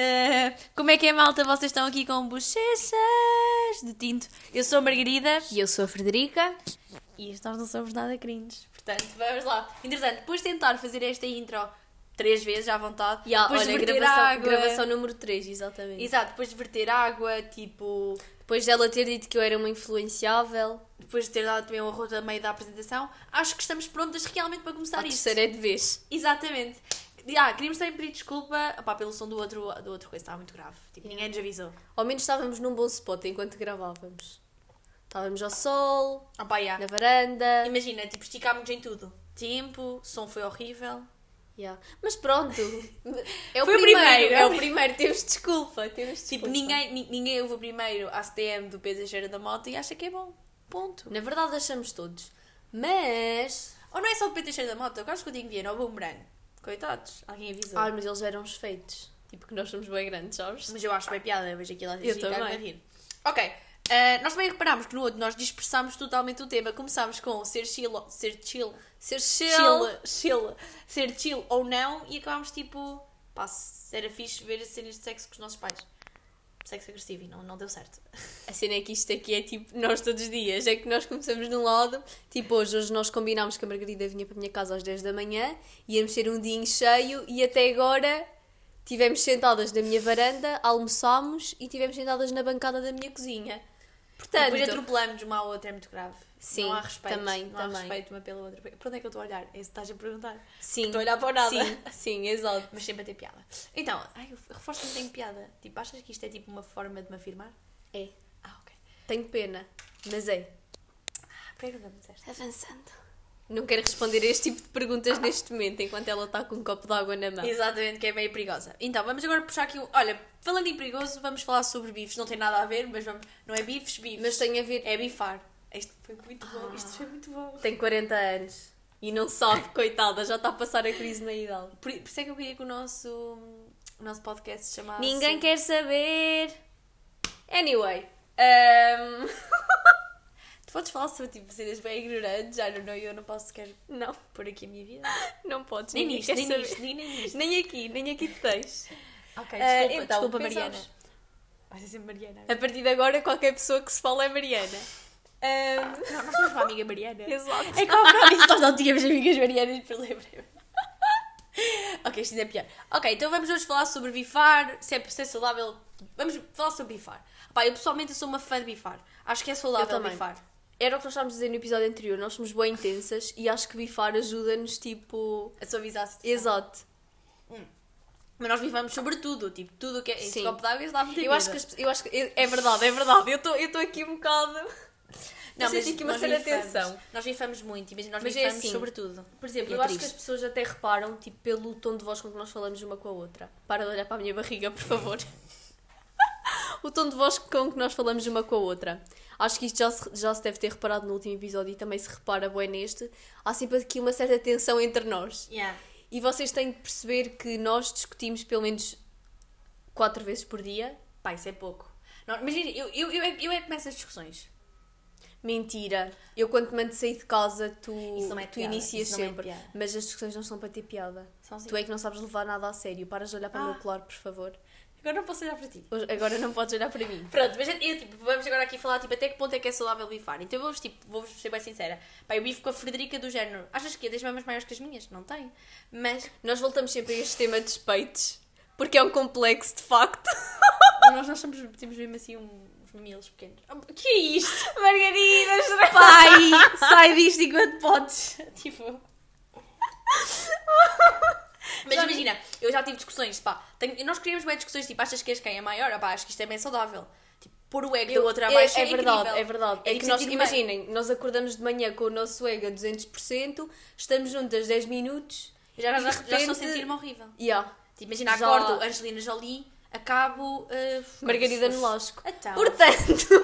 Eh, como é que é, malta? Vocês estão aqui com bochechas de tinto. Eu sou a Margarida E eu sou a Frederica. e nós não somos nada cringes. Portanto, vamos lá. Entretanto, depois de tentar fazer esta intro três vezes à vontade, E, depois olha, de verter gravação, água... gravação número 3, exatamente. Exato, depois de verter água, tipo... Depois dela ter dito que eu era uma influenciável, Depois de ter dado também um arroz a meio da apresentação, acho que estamos prontas realmente para começar a isto. terceira é de vez. Exatamente. Ah, queríamos também pedir desculpa opá, pelo som do outro, do outro coisa, estava muito grave. Tipo, ninguém nos avisou. Ao menos estávamos num bom spot enquanto gravávamos. Estávamos ao sol, Opá, yeah. na varanda. Imagina, tipo, esticámos em tudo. Tempo, som foi horrível. Yeah. Mas pronto. É o Foi o primeiro. primeiro, É o primeiro. Temos desculpa. Temos Tipo, desculpa. ninguém, ni- ninguém ouve o primeiro ACTM do Teixeira da Moto e acha que é bom. Ponto. Na verdade, achamos todos. Mas. Ou não é só o Teixeira da Moto, eu acho que o Dinho ou o Boomerang. Coitados, alguém avisou. Ah, mas eles eram os feitos. Tipo, que nós somos bem grandes, sabes? Mas eu acho bem piada, vejo aquilo às Eu vezes também. a rir. Ok, eh, nós também reparámos que no outro nós dispersámos totalmente o tema. Começámos com ser chill, ser chill, Ser chill, chill. chill, ser chill ou não e acabámos tipo, pá, era fixe ver cenas de sexo com os nossos pais. Sexo agressivo e não, não deu certo. A cena é que isto aqui é tipo nós todos os dias. É que nós começamos num lado, tipo hoje, hoje nós combinámos que a Margarida vinha para a minha casa às 10 da manhã, íamos ter um dia cheio e até agora tivemos sentadas na minha varanda, almoçámos e tivemos sentadas na bancada da minha cozinha. Portanto, Depois atropelamos uma à outra, é muito grave. Sim, não há respeito. também, não há também. respeito uma pela outra. Para onde é que eu estou a olhar? É isso que estás a perguntar. sim, Estou a olhar para o nada. Sim, sim, exato. Mas sempre a ter piada. Então, ai, eu reforço que não tenho piada. Tipo, achas que isto é tipo uma forma de me afirmar? É. Ah, ok. Tenho pena, mas é. Ah, por que não me disseste? Avançando. Não quero responder a este tipo de perguntas neste momento, enquanto ela está com um copo de água na mão. Exatamente, que é meio perigosa. Então, vamos agora puxar aqui um... Olha, falando em perigoso, vamos falar sobre bifes. Não tem nada a ver, mas vamos... Não é bifes, bifes. Mas tem a ver. É bifar. Isto foi muito bom. Isto foi muito bom. Tem 40 anos e não sabe, coitada, já está a passar a crise na idade. Por, por isso é que eu queria que o nosso, o nosso podcast se chamasse... Ninguém quer saber. Anyway. um, Tu podes falar sobre tipo cenas bem ignorantes, já não, eu não posso sequer Não, pôr aqui a minha vida. não podes. Nem ninguém nisto, nem nisto, nem, nem nisto. Nem aqui, nem aqui te tens. Ok, Ah, desculpa, então, desculpa Mariana. pensamos- Vai ser sempre Mariana. A partir de agora, qualquer pessoa que se fala é Mariana. Um, Não, nós temos uma amiga Mariana. Exato. É que ao nós não tínhamos amigas Marianas depois lembrei Ok, isto ainda é pior. Ok, então vamos hoje falar sobre bifar, se é, se é saudável. Vamos falar sobre bifar. Pá, eu pessoalmente sou uma fã de bifar. Acho que é saudável bifar. Era o que nós estávamos a dizer no episódio anterior. Nós somos bem intensas e acho que bifar ajuda-nos, tipo. A suavizar a situação. Mas nós bifamos sobre tudo, tipo, tudo o que é. Sim. copo de água está muito Eu acho que, as- eu acho que é verdade, é verdade. Eu estou eu aqui um bocado. Não, eu senti aqui uma nós certa tensão. Nós bifamos muito, imagina, nós Mas é assim, sobre tudo. Por exemplo, E é eu acho que as pessoas até reparam, tipo, pelo tom de voz com que nós falamos uma com a outra. Para de olhar para a minha barriga, por favor. o tom de voz com que nós falamos uma com a outra. Acho que isto já se, já se deve ter reparado no último episódio e também se repara bem neste. Há sempre aqui uma certa tensão entre nós. Yeah. E vocês têm de perceber que nós discutimos pelo menos quatro vezes por dia. Pá, isso é pouco. Não, imagina, eu, eu, eu, é, eu é que começo as discussões. Mentira. Eu quando te mando sair de casa, tu, é tu piada, inicias é sempre. piada. Mas as discussões não são para ter piada. Tu é que não sabes levar nada a sério. Paras de olhar para o Ah. meu colar, por favor. Agora não posso olhar para ti. Agora não podes olhar para mim. Pronto, mas eu, tipo, vamos agora aqui falar tipo, até que ponto é que é saudável bifar. Então eu vou-vos tipo, vou ser bem sincera. Pá, eu bifo com a Frederica do género. Achas que é das mamas maiores que as minhas? Não tem. Mas Nós voltamos sempre a este tema de peitos. Porque é um complexo, de facto. nós, nós somos, temos mesmo assim um- uns mamilos pequenos. Oh, que é isto? Margarida, Pai, sai disto enquanto podes. Tipo. Mas Já imagina, eu já tive discussões, pá, tenho- nós queríamos bem discussões, tipo, achas que és quem é maior? Ah, pá, acho que isto é bem saudável. Tipo, pôr o ego Eu- do outro é, abaixo é, é verdade, incrível. é verdade. É, tipo que nós, sentir bem. imaginem, nós acordamos de manhã com o nosso ego a 200%, estamos juntas 10 minutos. Já, já, e já, estou a repente- sentir-me horrível. Yeah. Tipo, imagina, Já- acordo Angelina Jolie, acabo. Uh, Margarida Nolasco. Então. Portanto,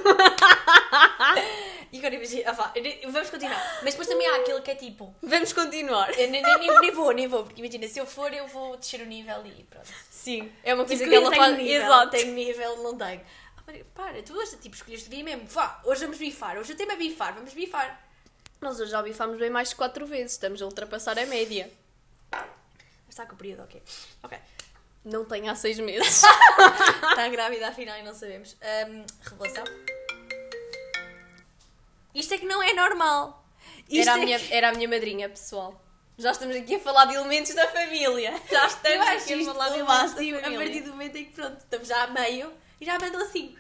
E agora imagina, ah, vamos continuar. Mas depois também há aquele que é tipo. vamos continuar. eu nem, nem, nem- vou, nem vou, porque imagina, se eu for, eu vou descer o nível e pronto. Sim, é uma coisa Tipo, que ela faz. nível, Exato. Tenho nível, não tenho. Ah, Maria, para, tu hoje tipo, escolheste dia mesmo. Vá, hoje vamos bifar. Hoje o tema é bifar, vamos bifar. Nós hoje já bifámos bem mais de 4 vezes, estamos a ultrapassar a média. Está com o período, ok. Ok. Não tenho há seis meses. Está grávida afinal e não sabemos. Ahm, revelação. Isto é que não é normal. Isto Era a, é minha, que- era a minha madrinha, pessoal. Já estamos aqui a falar de elementos da família. Já estamos aqui a falar de elementos da a família. partir do momento em que pronto, estamos já a meio e já mandou assim.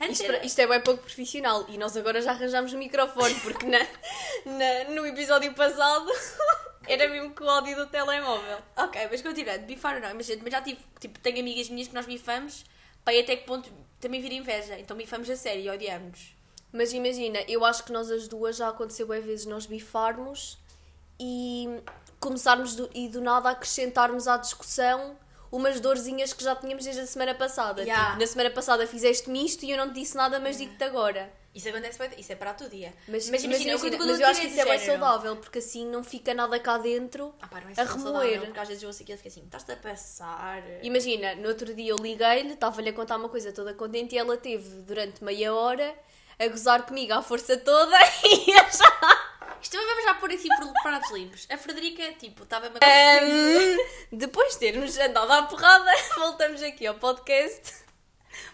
Antes Isto, era- isto é bem pouco profissional e nós agora já arranjámos o microfone porque na, na- no episódio passado era mesmo com o áudio do telemóvel. Ok, mas continuando, bifar ou não, mas, mas já tive, tipo, tenho amigas minhas que nós bifamos, para até que ponto também vira inveja, então bifamos a sério e odiamos. Mas imagina, eu acho que nós as duas já aconteceu bem vezes nós bifarmos e começarmos do, e do nada acrescentarmos à discussão umas dorzinhas que já tínhamos desde a semana passada. Ya. Tipo, na semana passada fizeste-me isto e eu não te disse nada, mas digo-te agora. Isso acontece isso é para todo dia. Mas, mas imagina, mas, quando- quando mas eu eu acho que isso é género- saudável, porque assim não fica nada cá dentro Ah, pá, é a assim remoer. porque às vezes eu ouço aquilo e fico assim, estás-te a passar. Imagina, no outro dia eu liguei-lhe, estava-lhe a contar uma coisa toda contente e ela teve durante meia hora a gozar comigo à força toda e a já. Isto também vamos já pôr aqui por pratos limpos. A Frederica, tipo, estava-me a... Ahm, depois de termos andado à porrada, voltamos aqui ao podcast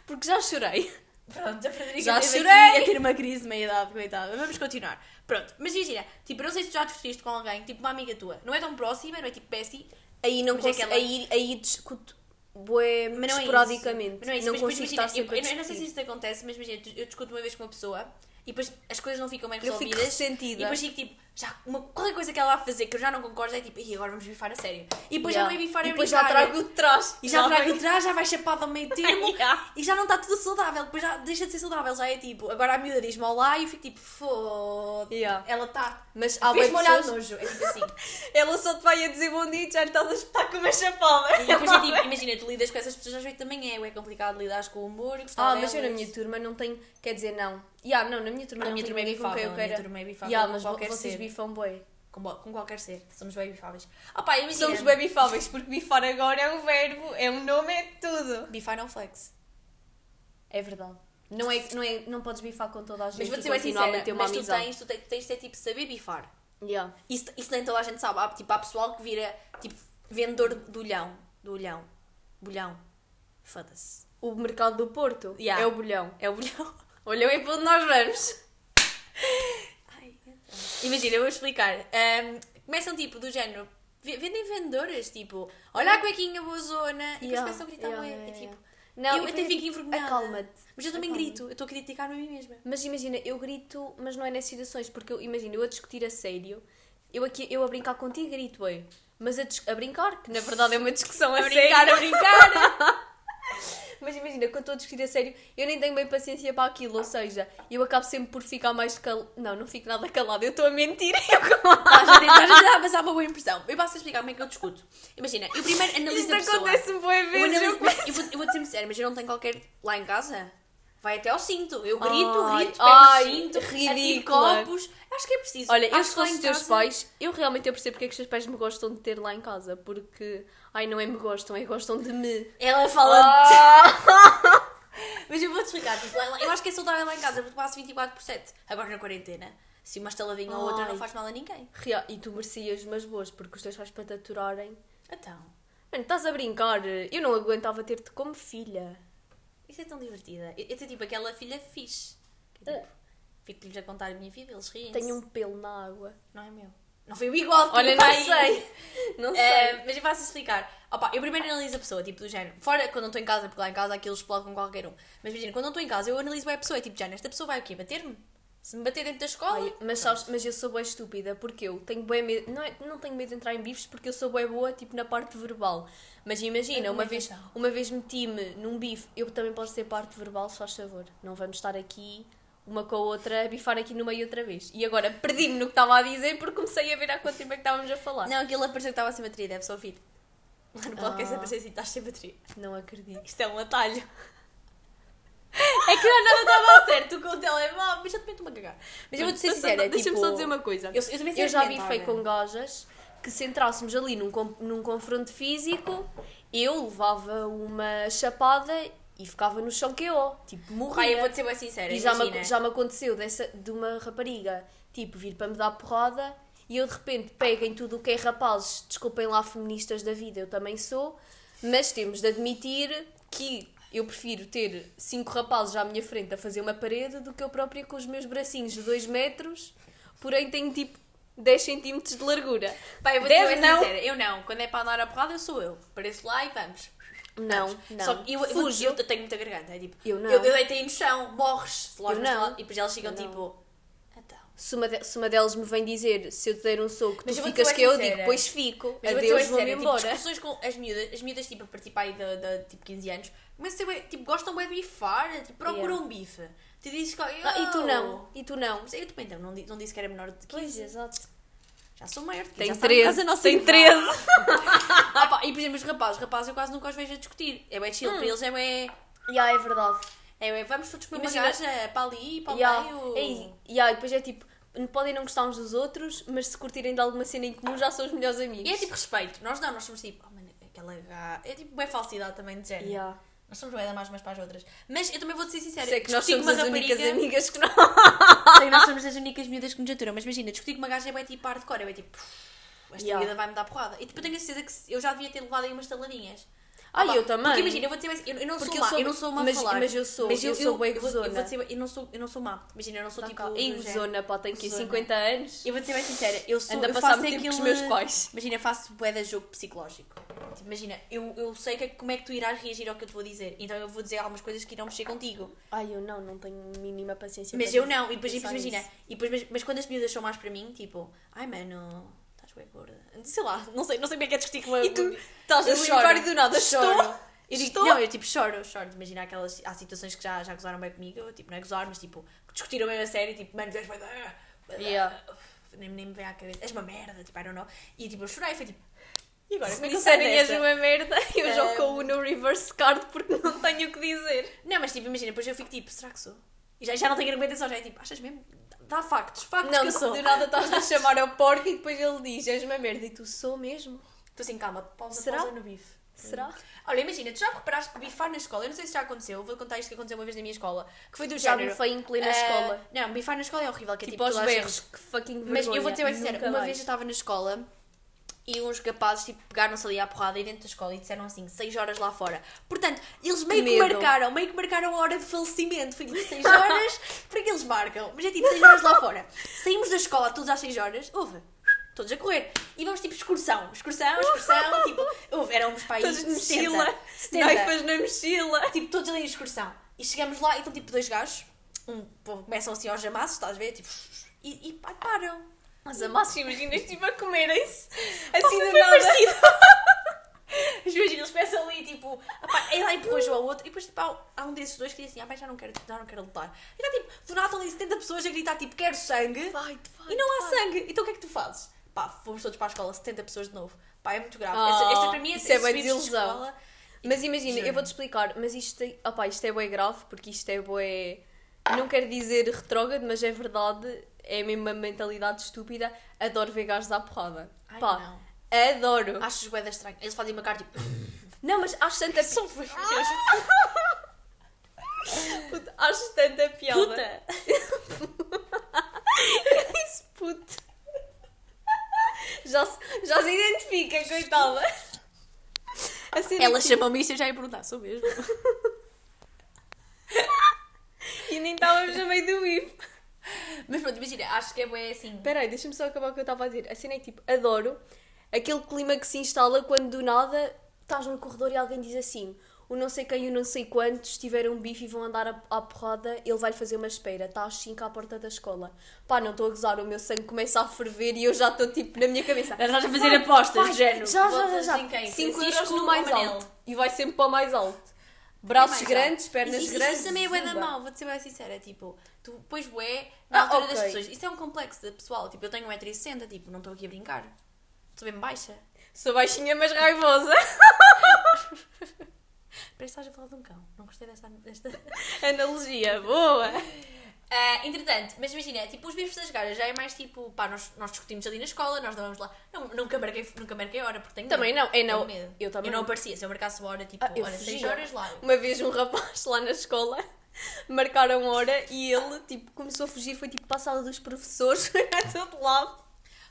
porque já chorei. Pronto, a Frederica Já chorei. a ter uma crise de meia-idade, coitada. Vamos continuar. Pronto, mas imagina, tipo, eu não sei se tu já discutiste com alguém, tipo uma amiga tua, não é tão próxima, não é tipo bestie, Aí não é consigo, ela- aí, aí discuto bué, mas não é esporadicamente. isso. Mas não é isso, não mas, consigo mas imagina, estar sempre eu, a eu não sei se isso te acontece, mas imagina, eu discuto uma vez com uma pessoa e depois as coisas não ficam bem Eu fico resolvidas. ressentida. E depois fico tipo, já, uma, qualquer coisa que ela vai fazer que eu já não concordo é tipo, e agora vamos bifar a sério. E depois Yeah. já não é bifar, é E depois já trago o de trás. E já trago vem- o trás, já vai chapado ao meio termo Yeah. e já não está tudo saudável. Depois já deixa de ser saudável. Já é tipo, agora a miúda diz-me olá e eu fico tipo, foda Yeah. Ela está. Mas há Fez-me olhar pessoas- nojo. É tipo assim. Ela só te vai a dizer bom dia e já estás a espetar com uma chapada. E depois é tipo, imagina, tu lidas com essas pessoas, às vezes também é, é complicado lidar com o humor e gostar Ah, mas eu na minha turma não tenho. Quer dizer, não. Yeah, não, na minha turma Na não minha turma é ninguém com quem bifável, eu na minha turma é bifável Yeah, mas vocês bifam bué. Com, com qualquer ser. Somos. Ah pá, imagina. Somos bifáveis, porque bifar agora é um verbo, é um nome, é tudo. Bifar não flex. É verdade. Não, é, não, é, não podes bifar com toda a gente Mas vou-te e ser bem sincera, mas tu tens, tu tens, tens de ter, tipo, saber bifar. Yeah. Isso, isso nem toda a gente sabe. Há, tipo, há pessoal que vira, tipo, vendedor do olhão. Do olhão. Bolhão. Foda-se. O mercado do Porto Yeah. é o bolhão. É o bolhão. Olhão é para onde nós vamos. Imagina, eu vou explicar. Ahm, começam, tipo, do género... ve- Vendem vendedoras, tipo... Olha a cuequinha boa zona. E depois Yeah, começam a gritar. yeah, yeah, é tipo... Não, eu até fico envergonhada. Acalma-te. Mas eu também grito. Eu estou a criticar-me a mim mesma. Mas imagina, eu grito, mas não é nessas situações, porque eu imagino, eu a discutir a sério, eu aqui eu a brincar contigo grito, ué. Mas a, a brincar, que na verdade é uma discussão a, A brincar, sério. a brincar. Mas imagina, quando estou a discutir a sério, eu nem tenho bem paciência para aquilo, ou seja, eu acabo sempre por ficar mais cal... Não, não fico nada calada, eu estou a mentir, eu Estás a tentar a passar uma boa impressão. Eu posso explicar como é que eu discuto. Imagina, eu primeiro analiso Isto a pessoa. acontece-me boas Eu, vezes. analiso, eu mas eu, vou, eu vou te ser sincera, mas eu não tenho qualquer. Lá em casa, vai até ao cinto. Eu grito, Ai, grito, pego ai, cinto, atiro ridícula. copos. Acho que é preciso. Olha, eu se fosse os teus casa- pais, eu realmente eu percebo porque é que os teus pais me gostam de ter lá em casa, porque, ai, não é me gostam, é gostam de me. Ela fala. Ah! Mas eu vou-te explicar. Tipo, eu acho que é saudável lá em casa porque passo 24 por 7. Agora na quarentena. Se uma estaladinha ou outra não faz mal a ninguém. Real- E tu merecias umas boas, porque os teus pais para te aturarem. Então, Mano, estás a brincar? Eu não aguentava ter-te como filha. Isso é tão divertida. Eu, eu tenho tipo aquela filha fixe. Que, é, tipo, Fico-lhes a contar a minha vida, eles riem. Tenho um pelo na água. Não é meu. Não foi o bigode que Olha, eu não sei. Não sei. Eh, mas eu faço explicar. Opa, eu primeiro analiso a pessoa, tipo do género. Fora quando não estou em casa, porque lá em casa aquilo explode com qualquer um. Mas imagina, quando não estou em casa, eu analiso bem a pessoa. É tipo, já, esta pessoa vai o quê? Bater-me? Se me bater dentro da escola. Ai, mas, sabes, mas eu sou bem estúpida porque eu tenho bem medo, não, é, não tenho medo de entrar em bifes porque eu sou bem boa tipo na parte verbal. Mas imagina, uma vez, uma vez meti-me num bife, eu também posso ser parte verbal, se faz favor. Não vamos estar aqui uma com a outra a bifar aqui no meio outra vez. E agora perdi-me no que estava a dizer porque comecei a ver há quanto tempo é que estávamos a falar. Não, aquilo apareceu que estava sem bateria, deve ser o filho. Lá no podcast Ah. apareceu assim, estás sem bateria. Não acredito. Isto é um atalho. É que eu nada estava certo com o telemóvel, mas eu também estou-me a cagar. Mas eu vou-te ser sincera, Deixa-me tipo, só dizer uma coisa. Eu, sei Eu já bifei né? com gajas que se entrássemos ali num, confronto físico, eu levava uma chapada e ficava no chão que eu, tipo, morria. Pai, eu vou-te ser bem sincera, e já me, já me aconteceu dessa, de uma rapariga, tipo, vir para me dar porrada e eu de repente pego em tudo o que é rapazes, desculpem lá feministas da vida, eu também sou, Mas temos de admitir que eu prefiro ter cinco rapazes à minha frente a fazer uma parede do que eu própria com os meus bracinhos de 2 metros, porém tenho tipo 10 centímetros de largura. Pá, eu vou Deve, não? sincera, eu não. Quando é para andar a porrada, eu sou eu. Pareço lá e vamos. Não, Vamos. não. Só que eu, eu, Fujo. eu tenho muita garganta. É tipo, Eu não. Eu, eu deitei no chão, morres. Lá Eu não. E depois elas ficam Eu tipo. Então. Se uma, de- se uma delas me vem dizer se eu te der um soco, Mas tu eu ficas que eu sincera. digo, pois fico. Mas eu Adeus, vou vou-me tipo, embora. discussões com as miúdas, as miúdas tipo a partir aí de, de, tipo 15 anos, mas tipo, gostam bem de bifar, tipo, procuram Yeah. um bife. Tu dizes que. Ah, e tu não, e tu não. Mas eu também não, não não disse que era menor de 15. Pois, exato. Já sou maior de 15. Tem já sabe quase 13, a nossa tem idade. 13. Ah, pá, e por exemplo, os rapazes, rapazes eu quase nunca os vejo a discutir. É bem chill, para eles é bem. Já, é verdade. É bem, vamos todos comer uma Imagina- gaja para ali, para o Ya, meio. é. Ya, e depois é tipo, podem não gostar uns dos outros, mas se curtirem de alguma cena em comum já são os melhores amigos. E é tipo respeito. Nós não, nós somos tipo, oh, mano, aquela gaja. É tipo, bem falsidade também de género. Ya. Nós somos bem mais umas para as outras. Mas eu também vou-te ser sincera. Sei que nós somos as uma únicas rapariga- amigas que não. Sei que nós somos as únicas miúdas que nos aturam. Mas imagina, discutir com uma gaja é bem tipo hardcore. É bem tipo, esta Ya. vida vai-me dar porrada. E tipo, eu tenho a certeza que eu já devia ter levado aí umas taladinhas. Ah, pá, eu também. Porque imagina, eu vou dizer, eu, eu não Porque sou eu má, sou- eu não sou má mas- falar. mas eu sou- eu sou bué eu, vou, eu, vou gozona. dizer, eu não sou, eu não sou má. Imagina, eu não sou tipo. Ei, do género. zona, pá, tenho Zona. 50 anos. Eu vou ser bem sincera, eu sou Anda a eu passar muito tempo com os meus pais. Imagina, faço bué de jogo psicológico. Tipo, imagina, eu, eu sei que, como é que tu irás reagir ao que eu te vou dizer. Então eu vou dizer algumas coisas que irão mexer contigo. Ai, eu não, não tenho mínima paciência Mas eu não, e depois, imagina, e depois, mas, mas quando as miúdas são mais para mim, tipo, ai mano, bem gorda. Sei lá, não sei, não sei bem o que é discutir com uma. E tu estás a e do nada choro. estou. Eu digo, Estou. Não, eu tipo choro, choro. Imagina aquelas. Há situações que já, já gozaram bem comigo, eu, tipo, não é gozar, mas tipo, discutiram mesmo a sério, tipo, mano, tu és bem. Yeah. Nem, nem me vem à cabeça. És uma merda, tipo, I don't know. E tipo, eu chorei, foi tipo. E agora? Como é que disserem és desta? uma merda, eu Um, jogo com o no reverse card porque não tenho o que dizer. Não, mas tipo, imagina, depois eu fico tipo, será que sou? E já, já não tenho argumentação, já é tipo, achas mesmo? Dá factos, factos Não, que eu sou. do nada estás a chamar ao porco e depois ele diz: és uma merda. E tu sou mesmo. Estou assim, calma, pausa, Será? pausa no bife. Será? Olha, imagina, tu já reparaste que bifar na escola, eu não sei se já aconteceu, vou contar isto que aconteceu uma vez na minha escola, que foi do Já género. bifei em plena ah, escola. Não, bifar na escola é horrível, que é Tipo, tipo, aos berros, que fucking vergonha. Mas eu vou ter bem sincera, Nunca uma mais. vez eu estava na escola e uns rapazes tipo, pegaram-se ali à porrada aí dentro da escola e disseram assim, 6 horas lá fora. Portanto, eles meio que, medo. marcaram, meio que marcaram a hora de falecimento. Foi tipo 6 horas, para que eles marcam? Mas é tipo 6 horas lá fora. Saímos da escola todos às 6 horas, houve. Todos a correr. E vamos tipo excursão. Excursão, excursão, tipo, houve, éramos para aí Todos de 70, mochila. 70. Naifas na mochila. Tipo, todos ali em excursão. E chegamos lá e estão tipo dois gajos, um, pô, começam assim aos jamassos, estás a ver? Tipo, e, e pá, param. Mas a massa, imaginas, tipo, a comerem-se. Assim foi do nada. parecido. Meus eles começam ali, tipo, apá, ele lá empurra um ao outro, e depois tipo, há, há um desses dois que diz assim: ah, pá, já não quero, já não quero lutar. E está tipo, do nada ali 70 pessoas a gritar, tipo, quero sangue, Vai, vai. e não há sangue. Então o que é que tu fazes? Pá, fomos todos para a escola, 70 pessoas de novo. Pá, é muito grave. Oh, essa, essa para mim isso é esses vídeos de desilusão. escola- Mas imagina, eu vou-te explicar, mas isto, é- opá, isto é bué grave, porque isto é bué... Não quero dizer retrógrado, mas é verdade, é mesmo uma mentalidade estúpida. Adoro ver gajos à porrada. Ai, Pá, não. adoro. Acho bué da estranho. Eles fazem uma cara tipo. Não, mas acho tanta São. Puta. Acho tanta piada. Puta. Isso, puto. Já, se- já se identifica, coitada. A cena Ela é que- chamou-me isto e eu já ia perguntar, sou mesmo. E nem estávamos no meio do bife. Mas pronto, imagina, acho que é bué assim. Espera aí, deixa-me só acabar o que eu estava a dizer. A cena é tipo, adoro aquele clima que se instala quando do nada estás no corredor e alguém diz assim: o não sei quem e o não sei quantos tiveram um bife e vão andar à, à porrada, ele vai fazer uma espera. Está às 5 à porta da escola. Pá, não estou a gozar, o meu sangue começa a ferver e eu já estou tipo na minha cabeça. Estás a fazer apostas, Vai, género. Já, já, já, Votas já. em quem? 5 Francisco euros no mais alto. E vai sempre para o mais alto. Braços grandes, pernas isso, grandes. Isso também é bué da mal, vou-te ser bem sincera. Tipo, tu pões bué na Ah, altura das ok. pessoas. Isso é um complexo de pessoal. Tipo, eu tenho 1,60m, tipo, não estou aqui a brincar. Estou bem baixa. Sou baixinha, mas raivosa. Parece que estás a falar de um cão. Não gostei desta. desta... Analogia, boa. Ah, entretanto, mas imagina, tipo, os bifes das gajas já é mais tipo, pá, nós, nós discutimos ali na escola, nós não vamos lá. Não, nunca, marquei, nunca marquei hora, porque tenho Também medo. não, eu não- medo. eu também Eu não aparecia, se eu marcasse hora, tipo, Ah, eu olha, 6 fugia. horas lá. Uma vez um rapaz lá na escola marcaram hora e ele tipo começou a fugir, foi tipo para a sala dos professores, a todo lado.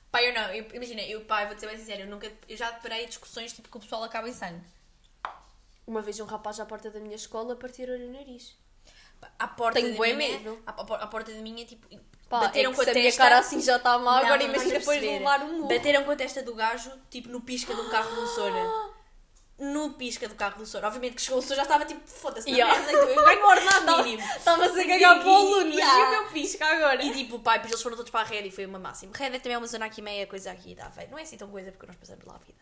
Pá, eu não, eu- imagina, eu, pá, eu vou-te ser bem sincera, eu, nunca, eu já deparei discussões tipo que o pessoal acaba em sangue. Uma vez um rapaz à porta da minha escola partiu-lhe o nariz. À porta Tenho da bué minha, medo. À porta da minha, tipo, Pá, bateram é com a se a minha testa. cara assim já está Não, agora imagina a depois de levar um murro. Bateram com a testa do gajo, tipo, no pisca de um carro do Sora. No pisca do carro do Sora. Obviamente que chegou o Sora já estava tipo, foda-se, Yeah. merda, então eu ganho o ordenado mínimo. Estava-se a cagar para o aluno, Yeah. e o meu pisca agora? E tipo, pai, depois eles foram todos para a Red e foi uma máxima. Red também é uma zona aqui meia coisa aqui da Aveiro. Não é assim tão coisa porque nós passamos lá a vida.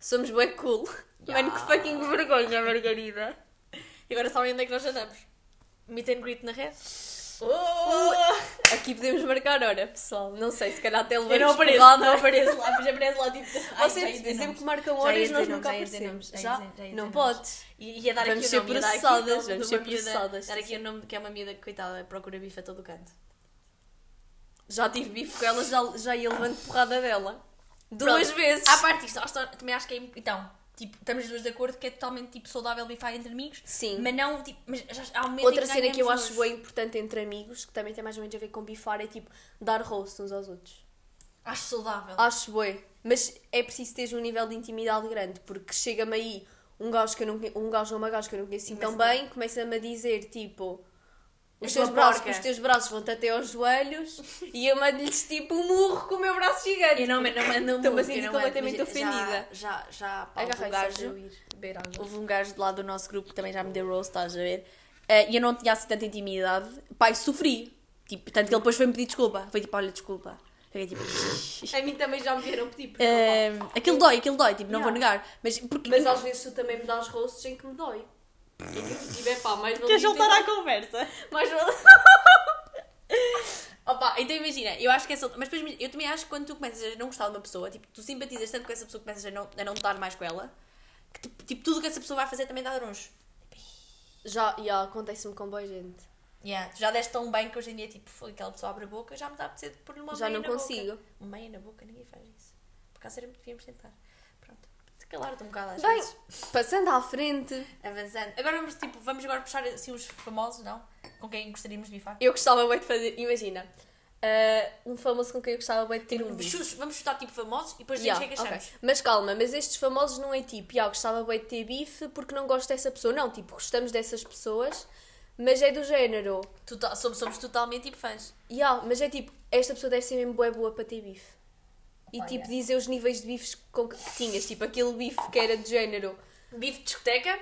Somos bué cool. Yeah. Mano, que fucking vergonha, Margarida. E agora sabem onde é que nós andamos? Meet and greet na Red? Aqui podemos marcar hora, pessoal. Não sei, se calhar até Eu levamos não apareço, porrada. não apareço lá, mas aparece lá tipo. ai, Vocês nomes. que marcam horas, nós nunca aparecemos. já Já? Não podes. E ia dar Vamos aqui o nome, processadas, vamos de ser processadas. Dar aqui o nome que é uma miúda que, coitada, procura bife a todo canto. Já tive bife com ela, já, já ia levando porrada dela. Duas Pronto. vezes. À parte disto, também acho que é. Então, tipo, estamos as duas de acordo que é totalmente tipo, saudável bifar entre amigos. Sim. Mas não, tipo, mas já, há um momento Outra que cena que eu acho bem importante entre amigos, que também tem mais ou menos a ver com bifar, é tipo dar roast uns aos outros. Acho saudável. Acho bem. Mas é preciso ter um nível de intimidade grande, porque chega-me aí um gajo, que eu não, um gajo ou uma gaja que eu não conheço assim tão bem, começa-me a dizer tipo. Os teus, braços, porca." os teus braços vão-te até aos joelhos e eu mando-lhes tipo um murro com o meu braço gigante. Eu não, não mando um Estou-me a sentir completamente ofendida. Já, já, já pá, houve um gajo. Houve um gajo do lado do nosso grupo que também já me deu roast, estás a ver? Eh, E eu não tinha assim tanta intimidade. Pai, sofri. Tipo, tanto que ele depois foi-me pedir desculpa. Foi tipo, olha, desculpa. Fiquei tipo. A mim também já me vieram pedir. porque eh, aquilo dói, aquilo dói, tipo, não vou Yeah. negar. Mas porque. Mas às vezes tu também me dás roastes em que me dói. E que é pá, mais valia Queres voltar à conversa? Mais valia... Opa, então imagina, eu acho que essa. Mas depois eu também acho que quando tu começas a não gostar de uma pessoa, tipo, tu simpatizas tanto com essa pessoa que começas a não, a não estar mais com ela, que tipo, tipo, tudo o que essa pessoa vai fazer também dá nojo. Já, já acontece-me com boa gente. Yeah, tu já deste tão bem que hoje em dia, tipo, foi aquela pessoa abre a boca, já me dá a apetecer de pôr uma Já meia não na consigo. Boca. Uma meia na boca, ninguém faz isso. Por acaso era muito devíamos tentar. Calar-te um bocado às Bem, vezes. passando à frente, Avançando. Agora vamos, tipo, vamos agora puxar assim os famosos, não? Com quem gostaríamos de bifar. eu gostava bem de fazer, imagina, ah, um famoso com quem eu gostava bem de ter um bife. Chus- Vamos chutar tipo famosos e depois dizemos Yeah, o que é que ok. achamos. Mas calma, mas estes famosos não é tipo, yeah, gostava bem de ter bife porque não gosto dessa pessoa. Não, tipo, gostamos dessas pessoas, mas é do género. Total- somos, somos totalmente tipo fãs. Yeah, mas é tipo, esta pessoa deve ser mesmo boa boa para ter bife. E Olha. tipo, dizer os níveis de bifes com que, tinhas. Tipo, aquele bife que era do género. Bife de discoteca.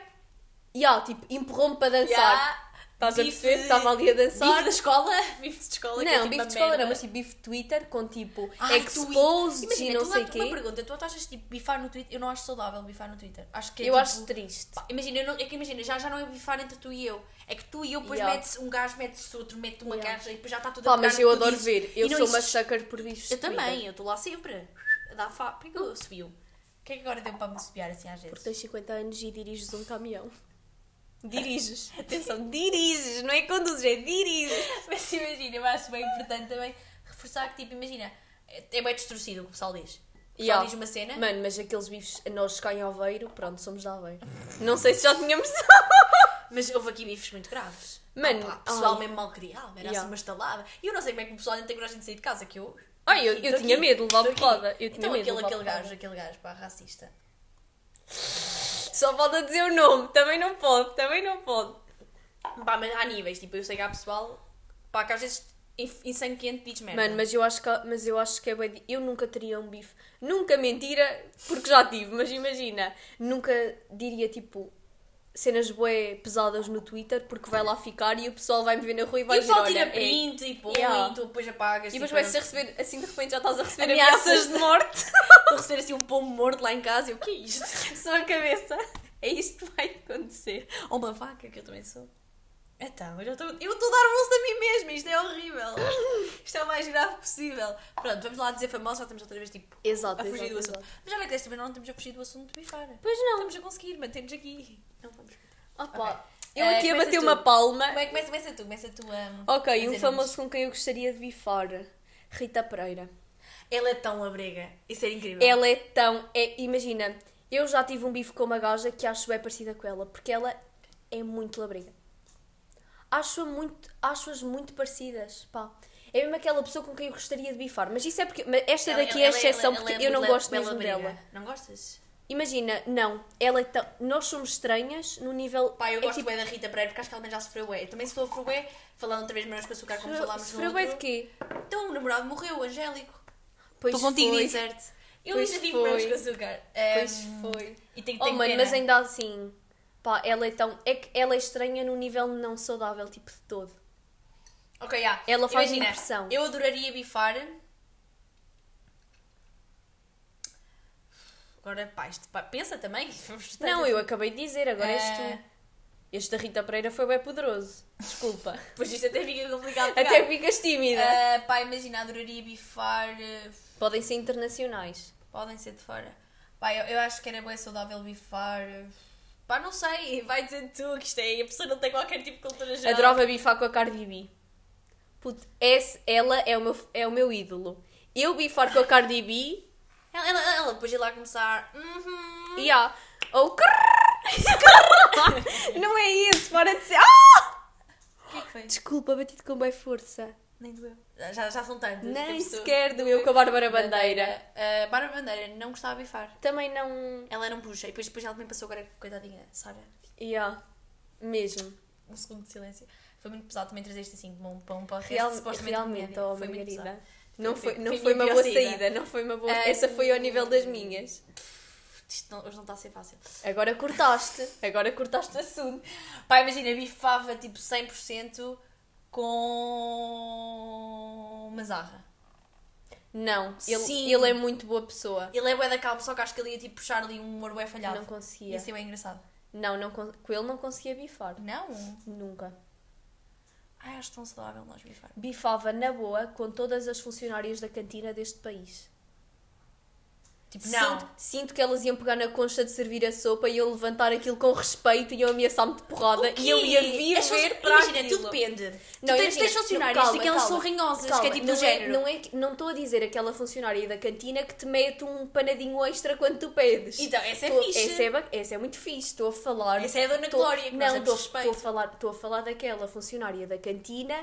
Yeah, tipo, empurrou-me para dançar. Yeah. Estás a perceber? Estava ali a dançar. Bife da escola. Bife de escola. é Não, tipo bife de escola não, mas tipo bife de Twitter com tipo Ai, exposed Imagina, e não tu sei o dá-te uma quê. pergunta, tu achas tipo bifar no Twitter? Eu não acho saudável bifar no Twitter. Acho que é, Eu tipo, acho triste. pá, Imagina, eu não- é que imagina, já, já não é bifar entre tu e eu. É que tu e eu depois Yeah. metes um gajo, metes outro, mete uma Yeah. gaja e depois já está tudo Pá, a pegar mas eu adoro ver. Eu sou uma sucker por bifes Eu também, eu estou lá sempre. Dar fa... Por que eu subiu? O que é que agora deu para me subiar assim às vezes? Porque tens 50 anos e diriges um caminhão. Diriges. Atenção, diriges. Não é conduzes, é diriges. Mas imagina, eu acho bem importante também reforçar que, tipo, imagina, é bem distorcido o que o pessoal diz. Yeah. diz uma cena. Mano, mas aqueles bifes, nós cá em Aveiro, pronto, somos de Aveiro. Não sei se já tínhamos. Mas houve aqui bifes muito graves. Mano, Opa, pessoal ai. mesmo mal criado, era Yeah. assim uma estalada. E eu não sei como é que o pessoal ainda tem coragem de sair de casa, que eu. Ai, eu- Aqui, eu tinha aqui, medo de levar porrada, eu tinha então, medo aquele, aquele gajo, aquele gajo, pá, racista. Só falta dizer o nome. Também não pode, também não pode. Pá, mas há níveis, tipo, eu sei que há pessoal, pá, que às vezes em, em sangue quente diz merda. Mano, mas eu acho que, mas eu acho que é bem. Eu nunca teria um bife. Nunca mentira, porque já tive, mas imagina. Nunca diria tipo cenas bué pesadas no Twitter, porque vai lá ficar e o pessoal vai me ver na rua e vai E o pessoal dizer, tira é- print e põe Yeah. e tu depois apagas. E depois tipo, vais a não- receber, assim de repente já estás a receber Ameaças ameaças de morte. Estou a receber assim um pombo morto lá em casa e o que é isto? Só a cabeça. É isto que vai acontecer. Ou uma vaca, que eu também sou. Então, eu estou. Eu estou a dar bolsa a mim mesma, isto é horrível. Isto é o mais grave possível. Pronto, vamos lá dizer famoso, já estamos outra vez tipo Exato, a fugir exato, do assunto. exato. Mas olha que desta vez não estamos a fugir do assunto de bifar. Pois não. Estamos a conseguir, mantemos aqui. Não vamos. Opa, Ok. eu Eh, aqui a bater uma palma. Como é que começa, começa tu? Começa tu a. Ok, um famoso com quem eu gostaria de bifar. Rita Pereira. Ela é tão labrega. Isso era incrível. Ela é tão. É, imagina, eu já tive um bife com uma gaja que acho bem parecida com ela, porque ela é muito labrega. Acho-a muito, acho-as muito parecidas, pá. É mesmo aquela pessoa com quem eu gostaria de bifar. Mas isso é porque. mas esta Ela- daqui ela- é ela- exceção ela- porque ela é eu não gosto mesmo labrega. dela. Não gostas? Imagina, não, ela é tão... Nós somos estranhas no nível. Pá, eu é gosto tipo, bem da Rita Pereira porque acho que ela também já sofreu bué. Também se sofreu bué, falando outra vez menos com açúcar como falámos no Sofreu de quê? Então o namorado morreu, o Angélico. Pois Estou contigo, foi. certo. Eu Pois ainda digo menos com açúcar. Pois Ehm, foi. E tem, Oh, tem mano, pena. mas ainda assim, pá, ela é tão. É que ela é estranha no nível não saudável, tipo de todo. Ok, já. Ela faz Imagina, impressão. Eu adoraria bifar. Agora, pá, isto, pá, pensa também. Não, eu acabei de dizer, agora és Eh, tu. Este da Rita Pereira foi bem poderoso. Desculpa. Pois isto até fica complicado. Até ficas tímida. Ah, pá, imagina, adoraria bifar. eh, Podem ser internacionais. Podem ser de fora. Pá, eu, eu acho que era bem saudável bifar. Pá, não sei, vai dizer tu que isto é. A pessoa não tem qualquer tipo de cultura geral. Adorava bifar com a Cardi B. Puto, esse, ela é o, meu, é o meu ídolo. Eu bifar com a Cardi B Ela, ela, ela depois ia lá começar. Uhum. e há. Ou Não é isso, para de ser. Ah! O que é que foi? Desculpa, bati-te com bem força. Nem doeu. Já, já são tantas. Nem a pessoa- sequer doeu com a Bárbara Bandeira. Uh, Bárbara Bandeira não gostava de bifar. Também não. Ela era um puxa. E depois, depois ela também passou agora, coitadinha, Sara. Yeah. Mesmo. Um segundo de silêncio. Foi muito pesado também trazer isto assim para um, para um podcast Real, de realmente, oh Foi muito Margarida. pesado. Não Foi- não foi foi a uma boa saída. saída. não foi uma boa. Essa foi ao nível das minhas. Isto não, hoje não está a ser fácil. Agora cortaste. Agora cortaste o assunto. Pá, imagina, bifava tipo 100% com mazarra. Não, ele, Sim. ele é muito boa pessoa. Ele é bué da calma, só que acho que ele ia tipo puxar ali um humor bué falhado. Não conseguia. Ia ser bem engraçado. Não, não, con- com ele não conseguia bifar. Não? Nunca. Ai, acho tão saudável nós bifar. Bifava na boa com todas as funcionárias da cantina deste país. Tipo, não. Sinto, sinto que elas iam pegar na concha de servir a sopa e eu levantar aquilo com respeito e iam ameaçar-me de porrada e eu ia vir ver para Imagina, aquilo. tudo depende. Não, tu tens, tens funcionários não, calma, calma, são rinhosas, calma, que é tipo não do género. não é que- não estou a dizer aquela funcionária da cantina que te mete um panadinho extra quando tu pedes. Então, essa é Estou- fixe. Essa é, essa é muito fixe, estou a falar. Essa é a Dona estou- Glória, que Não, estou a falar, estou a falar daquela funcionária da cantina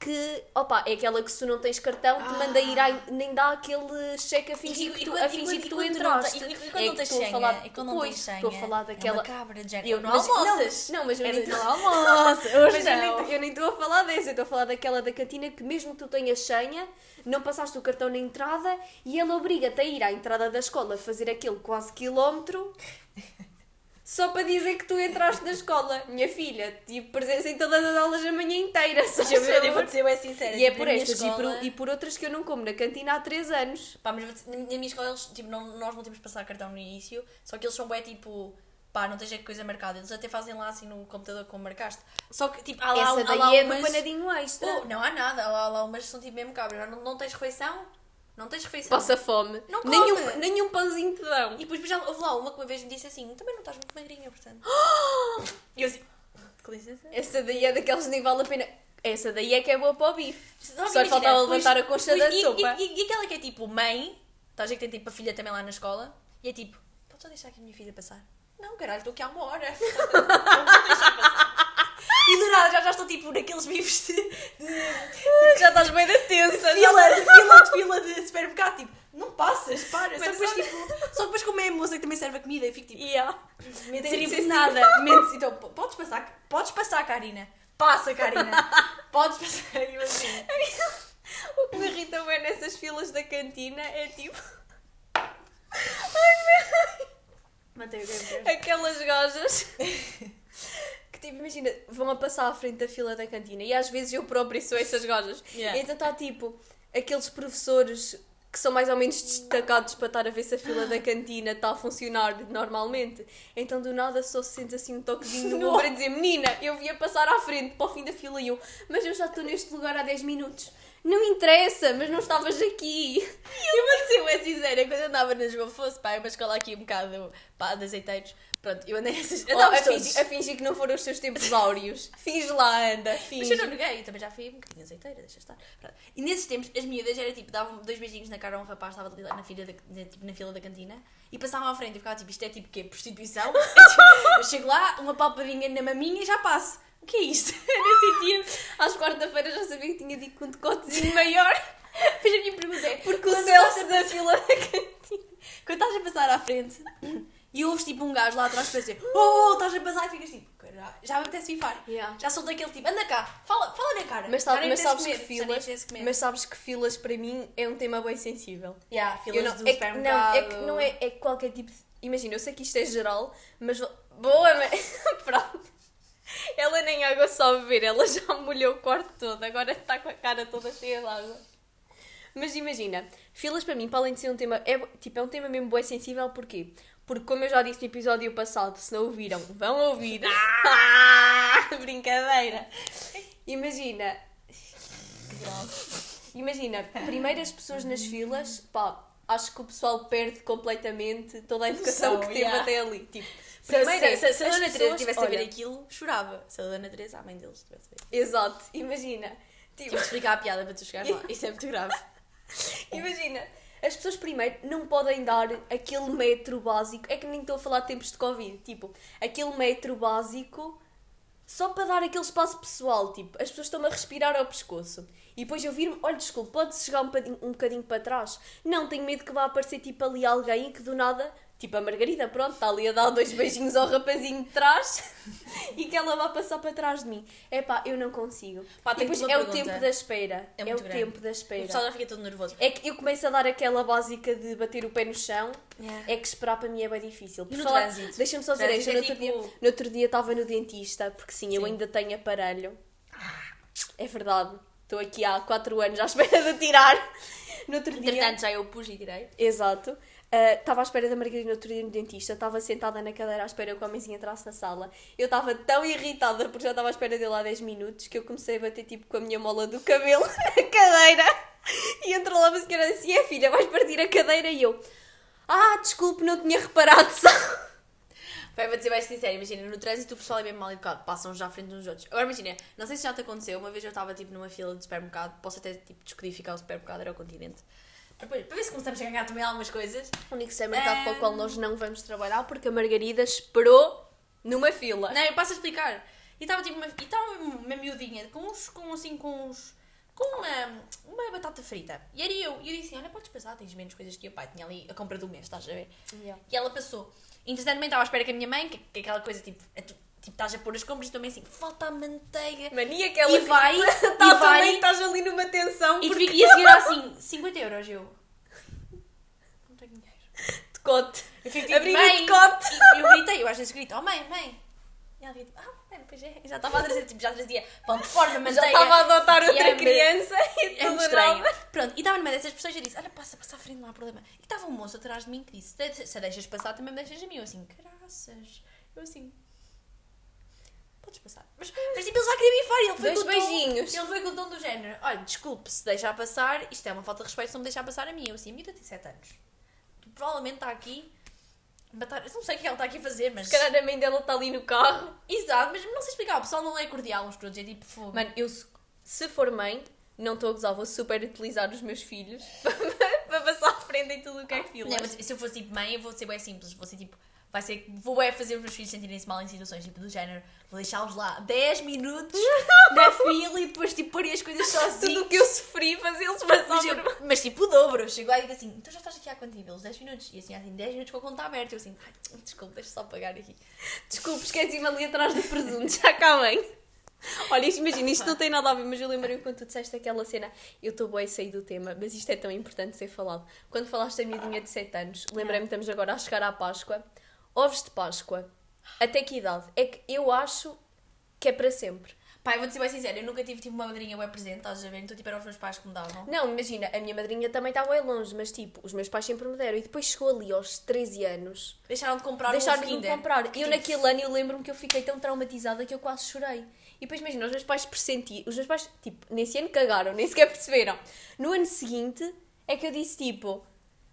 que, opa, é aquela que se tu não tens cartão te manda ir, à- nem dá aquele cheque a fingir Ah. Que tu, quando- a fingir que tu entraste. e- quando É não tens a senha? falar, E quando não tens senha? estou a falar É daquela... de género. Eu- Não mas- almoças. Não, mas eu É nem estou não almoço. Eu nem, estou a falar dessa, eu estou a falar daquela da cantina que mesmo que tu tenhas senha, não passaste o cartão na entrada e ela obriga-te a ir à entrada da escola fazer aquele quase quilómetro só para dizer que tu entraste na escola. Minha filha, tive presença em todas as aulas a manhã inteira. só eu, vou ser bem sincera. E é tipo, por estas e, por, escola- e por outras que eu não como na cantina há 3 anos. Pá, mas dizer, na minha escola, eles, tipo, não, nós não temos de passar cartão no início, só que eles são bem tipo, pá, não tens a coisa marcada. Eles até fazem lá assim no computador como marcaste. Só que, tipo, há lá, Essa há daí lá é umas... do panadinho extra. Oh, não há nada, há lá, há lá umas que são tipo mesmo cabras. Não, não tens refeição? Não tens refeição. Passa fome. Não nenhum, come. nenhum pãozinho te dão. E depois já houve lá uma que uma vez me disse assim: também não estás muito magrinha, portanto. e eu assim, com licença. Essa daí é daqueles que nem vale a pena. Essa daí é que é boa para o bife. Só lhe faltava levantar a concha da e, sopa. E, e, e aquela que é tipo mãe, estás a ver que tem tipo a filha também lá na escola, e é tipo, podes só deixar aqui a minha filha passar? Não, caralho, estou aqui há uma hora. Não vou deixar passar. E do nada já, já estou tipo naqueles bifes de, de Já estás bem da tensa. fila, de fila, de fila de supermercado, tipo, não passas, para. Só depois, tipo, só depois como é a moça que também serve a comida, eu fico tipo, Yeah. Mente de sem nada. Mente, então, podes passar, podes passar, Karina. Passa, Karina. podes passar. E assim. O que me irrita bem nessas filas da cantina é tipo Mantei o game aquelas gajas que tipo, imagina, vão a passar à frente da fila da cantina e às vezes eu própria sou essas gajas. Yeah. Então está tipo aqueles professores que são mais ou menos destacados para estar a ver se a fila da cantina está a funcionar normalmente. Então do nada só se sente assim um toquezinho no ombro a dizer menina, eu via passar à frente para o fim da fila e eu, mas eu já estou neste lugar há 10 minutos. Não interessa, mas não estavas aqui. Eu vou eu é sincera, quando eu andava nas João Fosse, pá, é uma escola aqui um bocado, pá, de azeiteiros. Pronto, eu andei nessas. Oh, a, fingir, a fingir que não foram os teus tempos áureos. Finge lá, anda, Mas finge. eu não neguei, eu também já fui um bocadinho azeiteira, deixa estar. Pronto. E nesses tempos, as miúdas era tipo, davam dois beijinhos na cara a um rapaz, estava ali lá na fila da, na, tipo, na fila da cantina, e passavam à frente e ficava tipo, isto é tipo o quê? Prostituição? eu chego lá, uma palpadinha na maminha e já passo. O que é isto? Eu nem sentia. Às quarta-feiras já sabia que tinha dito com um decotezinho maior. Depois a minha pergunta é: Porque o Celso da fila da cantina. Quando estás a passar à frente e ouves tipo um gajo lá atrás que dizer Oh, estás a passar e ficas tipo Caralho, já me apetece bifar. Yeah. Já soltei aquele tipo, anda cá, fala, fala na cara. Mas, sabe, mas sabes que comer, nem filas, mas sabes que filas para mim é um tema bem sensível. Yeah, filas Eu não, do é que, não, é que não é, é que qualquer tipo de... Imagina, eu sei que isto é geral, mas... Boa, mas... Pronto. Ela nem água só a beber, ela já molhou o quarto todo, agora está com a cara toda cheia de água. Mas imagina, filas para mim, para além de ser um tema... É, tipo, é um tema mesmo bem sensível, porquê? Porque como eu já disse no episódio passado, se não ouviram, vão ouvir. Ah, brincadeira. Imagina, Imagina, primeiro as pessoas nas filas, pá, acho que o pessoal perde completamente toda a educação que teve yeah. até ali. Tipo, Se, primeiro é, se, se a Dona Teresa tivesse a ver aquilo, chorava. Se a Dona Teresa, a mãe deles, tivesse a ver. Exato, imagina. Tipo, Tive explicar a piada para tu chegares lá. Isso é muito grave. imagina, as pessoas primeiro não podem dar aquele metro básico, é que nem estou a falar de tempos de Covid, tipo, aquele metro básico só para dar aquele espaço pessoal, tipo, as pessoas estão a respirar ao pescoço. E depois eu vir-me, olha, desculpe, pode chegar um bocadinho, um bocadinho para trás? Não, tenho medo que vá aparecer tipo ali alguém que do nada, tipo a Margarida, pronto, está ali a dar dois beijinhos ao rapazinho de trás e que ela vá passar para trás de mim. É pá, eu não consigo. Pá, depois é o pergunta. tempo da espera. É É, o grande. tempo da O espera. pessoal já fica todo nervoso. É que eu começo a dar aquela básica de bater o pé no chão, Yeah. é que esperar para mim é bem difícil. Por falar-? Deixa-me só dizer, Trânsito isto, no, é outro tipo- dia, no outro dia estava no dentista, porque sim, eu Sim. ainda tenho aparelho. É verdade, estou aqui há 4 anos à espera de tirar. No outro dia. Entretanto, já eu pus e tirei. Exato. Ah, Estava à espera da Margarida outro dia no dentista, estava sentada na cadeira à espera que o homenzinho entrasse na sala. Eu estava tão irritada porque já estava à espera dele há 10 minutos que eu comecei a bater tipo com a minha mola do cabelo na cadeira. E entrou lá uma senhora assim: é filha, vais partir a cadeira? E eu, ah, desculpe, não tinha reparado só. Vai, vou dizer bem sincero, imagina, no trânsito o pessoal é bem mal educado, passam já à frente uns outros. Agora imagina, não sei se já te aconteceu, uma vez eu estava tipo numa fila de supermercado, posso até tipo descodificar o supermercado, era o continente. Para ver se começamos a ganhar também algumas coisas. O único supermercado para o qual nós não vamos trabalhar porque a Margarida esperou numa fila. Não, eu passo a explicar. E estava tipo uma, e estava uma, miudinha com uns, com assim, com uns, com uma, uma batata frita. E era eu. E eu disse assim, olha, podes passar, tens menos coisas que eu, pai. Tinha ali a compra do mês, estás a ver? Yeah. E ela passou. Entretanto, também estava à espera que a minha mãe, que, que aquela coisa tipo, é tipo, estás a pôr as compras e também assim, falta a manteiga. Mania aquela E vai, e tá vai. também, estás ali numa tensão E, porque e a seguir assim, 50 euros eu. Não tenho dinheiro. decote. Eu fico Abrir o mãe. decote. E eu gritei, eu às vezes grito, oh mãe, mãe. E ela grita, ah, mãe, pois é. Já estava a trazer, tipo, já trazia pão de forma, Já manteiga. estava a adotar outra criança e tudo estranho. Pronto, e estava numa dessas pessoas e eu disse: Olha, passa, passa à frente, não há problema. E estava um moço atrás de mim que disse: "Se- Se a deixas passar, também me deixas a mim. Eu assim, graças. Eu assim, podes passar. Mas, mas tipo, ele já queria bifar. Ele foi Dois com o tom- beijinhos. Ele foi com o tom do género: Olha, desculpe, se deixar passar, isto é uma falta de respeito se não me deixar passar a mim. Eu assim, a miúda tem 7 anos. Provavelmente está aqui. Matar, eu não sei o que ela está aqui a fazer, mas. Se calhar a mãe dela está ali no carro. Exato, mas não sei explicar. O pessoal não é cordial uns com os outros. É tipo fogo. Mano, eu se- for mãe, não estou a gozar, vou super utilizar os meus filhos para passar à frente em tudo o que é filas. Não, mas se eu fosse tipo mãe, eu vou ser bem simples. Vou ser tipo. Vai ser. Vou é fazer os meus filhos sentirem-se mal em situações tipo do género. Vou deixá-los lá 10 minutos na fila e depois tipo pôr as coisas Tudo sozinhos. o que eu sofri, fazê-los Mas, eu- mas tipo o dobro. Chego lá e digo assim: então já estás aqui há quanto tempo? Eles 10 minutos. E assim, assim 10 minutos com a conta aberta. Eu assim, desculpa, deixa só pagar aqui. Desculpe, esqueci-me ali atrás do presunto, já cá vem. Olha, imagina, isto não tem nada a ver, mas eu lembrei-me quando tu disseste aquela cena. Eu estou bem a sair do tema, mas isto é tão importante ser falado. Quando falaste da miudinha de 7 anos, lembrei-me que estamos agora a chegar à Páscoa. Ovos de Páscoa. Até que idade? É que eu acho que é para sempre. Pai, vou-te ser bem sincera, eu nunca tive tipo uma madrinha bem presente, estás a ver? Então tipo eram os meus pais que me davam. Não, imagina, a minha madrinha também está bem longe, mas tipo, os meus pais sempre me deram. E depois chegou ali aos 13 anos, Deixaram de comprar deixaram um de me comprar. E eu tipo, naquele ano eu lembro-me que eu fiquei tão traumatizada que eu quase chorei. E depois imagina, os meus pais pressentiam, os meus pais, tipo, nesse ano cagaram, nem sequer perceberam. No ano seguinte é que eu disse tipo,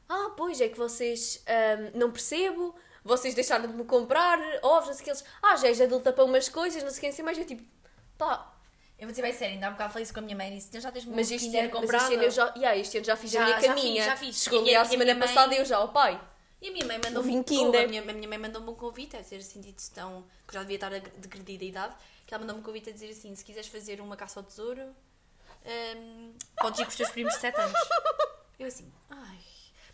ah, pois é que vocês ahm, não percebo, vocês deixaram de me comprar ovos, não sei o que eles, ah, já és adulta para umas coisas, não sei o que, mais. Eu tipo, pá, Eu vou dizer bem sério, ainda há um bocado falei isso com a minha mãe e disse: "Então já tens mas um este ano, mas comprado. este ano eu já, yeah, este ano já fiz Já- a minha já caminha. fiz, já fiz. E- a semana mãe- passada e eu já, ó pai. E a minha mãe mandou-me um Kinder. A minha, a minha mãe mandou-me um convite, a ter sentido-se tão. que já devia estar degredida a idade, que ela mandou-me um convite a dizer assim: se quiseres fazer uma caça ao tesouro, hum, podes ir com os teus primos de 7 anos. Eu assim, ai,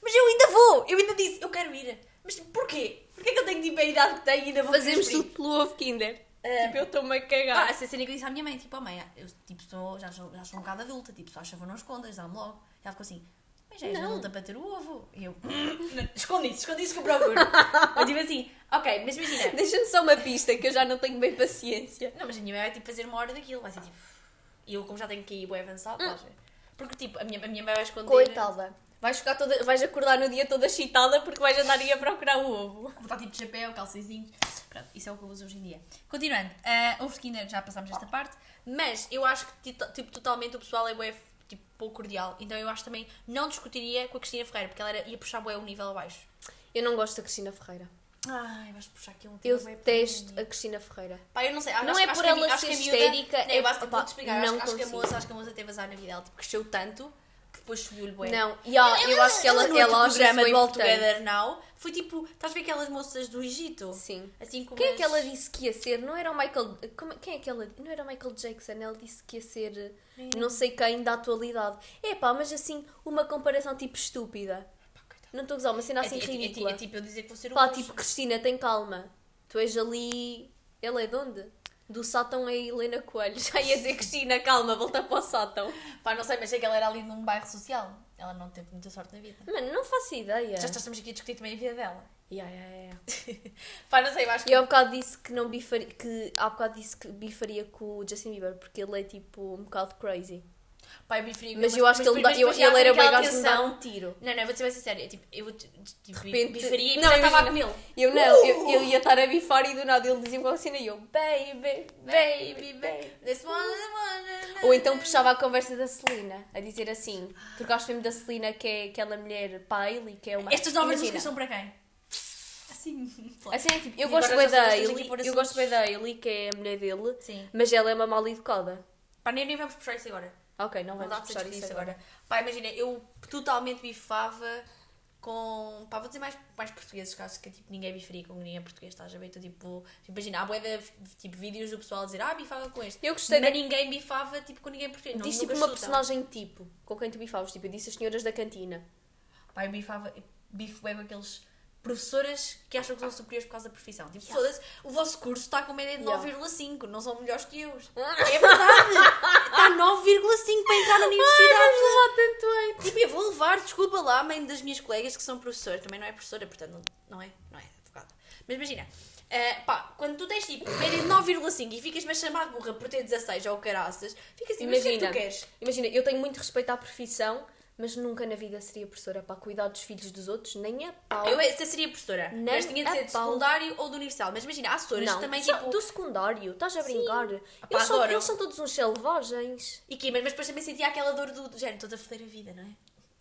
mas eu ainda vou! Eu ainda disse, eu quero ir. Mas tipo, porquê? Porquê que eu tenho tipo a idade que tenho e ainda vou Fazemos tudo pelo ovo Kinder. Ah, tipo, eu estou-me a cagar. Ah, essa cena que eu disse à minha mãe, tipo, oh mãe, eu tipo, sou, já, sou, já sou um bocado adulta, tipo, só favor não escondas, dá-me logo. E ela ficou assim, mas já és Não. adulta para ter o ovo. E eu, "Hum, esconde isso, esconde isso que eu procuro. eu tipo assim, ok, mas imagina. Deixa-me só uma pista que eu já não tenho bem paciência. Não, mas a minha mãe vai tipo fazer uma hora daquilo, vai ser tipo. E eu, como já tenho que ir bem avançado, estás a ver? Porque tipo, a minha, a minha mãe vai esconder. Coitada. Vais, ficar toda, vais acordar no dia toda excitada porque vais andar aí a procurar o ovo. Vou estar tipo de chapéu, calcezinhos. Pronto, isso é o que eu uso hoje em dia. Continuando, uh, ovo de Kinder, já passámos esta parte. Mas eu acho que tipo, totalmente o pessoal é bué, tipo, pouco cordial. Então eu acho também não discutiria com a Cristina Ferreira, porque ela era, ia puxar bué o nível abaixo. Eu não gosto da Cristina Ferreira. Ai, vais puxar aqui um Eu tema bué detesto a Cristina Ferreira. Pá, eu não sei. Não acho, é acho por que a mi- ela acho ser histérica, Não, eu é- basta tipo, opá, vou-te explicar. Acho, não acho que a moça, acho que a moça teve azar na vida. Ela tipo, cresceu tanto depois subiu-lhe bué. Não, e ah, eu acho que ela, no ela, outro acha programa do All. Together Now foi tipo, estás a ver aquelas moças do Egito? Sim. Assim como Quem é as- que ela disse que ia ser? Não era o Michael. como- quem é que ela. Não era o Michael Jackson. Ela disse que ia ser não sei quem da atualidade. É pá, mas assim, uma comparação tipo estúpida. Não estou a usar uma cena É, assim ti- é, ti- é, ridícula. é tipo eu dizer que vou ser o Pá, tipo, Cristina, tem calma. Tu és ali. Ela é de onde? Do Sátão é Helena Coelho. Já ia dizer Cristina, calma, volta para o Sátão. Pá, não sei, mas sei que ela era ali num bairro social. Ela não teve muita sorte na vida. Mano, não faço ideia. Já estamos aqui a discutir também a vida dela. Yeah, yeah, yeah. Pá, não sei, eu acho que. E há bocado disse que não bifaria, que há bocado disse que bifaria com o Justin Bieber porque ele é tipo um bocado crazy. Pá, eu preferia Mas eu acho que ele, dá- eu, ele era bem gajo de me dar um tiro. Não, não, vou ser bem sincera. Tipo, eu tipo, repente, bifaria e não, estava a imagina, comê-lo. Eu não, eu, eu ia estar a bifar e do nada ele dizia uma cena e eu, baby, baby, baby. This one, one, Ou então puxava a conversa da Celina, a dizer assim, tu gostas mesmo da Celina que é aquela mulher Pile, que é uma... Estas novas músicas são para quem? Assim. Assim é tipo, eu E gosto bem da pôr eu assuntos. gosto bem da Hailey, que é a mulher dele, Sim. mas ela é uma mal educada. Pá, nem, nem vamos puxar isso agora. Ok, não Não vamos discutir isso agora. agora. Pá, imagina, eu totalmente bifava com. Pá, vou dizer mais, mais portugueses, acho que tipo, ninguém bifaria com ninguém português, estás a ver? Então, tipo, imagina, há boia de tipo, vídeos do pessoal a dizer, ah, bifava com este. Eu gostei Mas da- ninguém bifava tipo, com ninguém português. Não, Diz tipo uma personagem tipo, com quem tu bifavas, tipo, eu disse as senhoras da cantina. Pá, eu bifava, bifo bem com aqueles professoras que acham que são superiores por causa da profissão. Tipo, foda-se, o vosso curso está com média de Yeah. 9,5, não são melhores que eu. É verdade! Está 9,5 para entrar na universidade. lá tanto. Tipo, eu vou levar, desculpa lá, a mãe das minhas colegas que são professoras, também não é professora, portanto não, não é, não é advogada. Mas imagina, eh, pá, quando tu tens tipo média de 9,5 e ficas-me a chamar burra por ter 16 ou caraças, fica assim, mas o que é que Imagina, tu queres? imagina, eu tenho muito respeito à profissão, mas nunca na vida seria professora para cuidar dos filhos dos outros, nem a pau. Eu até seria professora, Nem mas tinha de a ser de pau. secundário ou do universal. Mas imagina, há professoras que também só tipo. do secundário, estás a brincar? Pá, Eles, são, eles são todos uns selvagens. E que, mas depois também sentia aquela dor do, do género, toda a foder a vida, não é?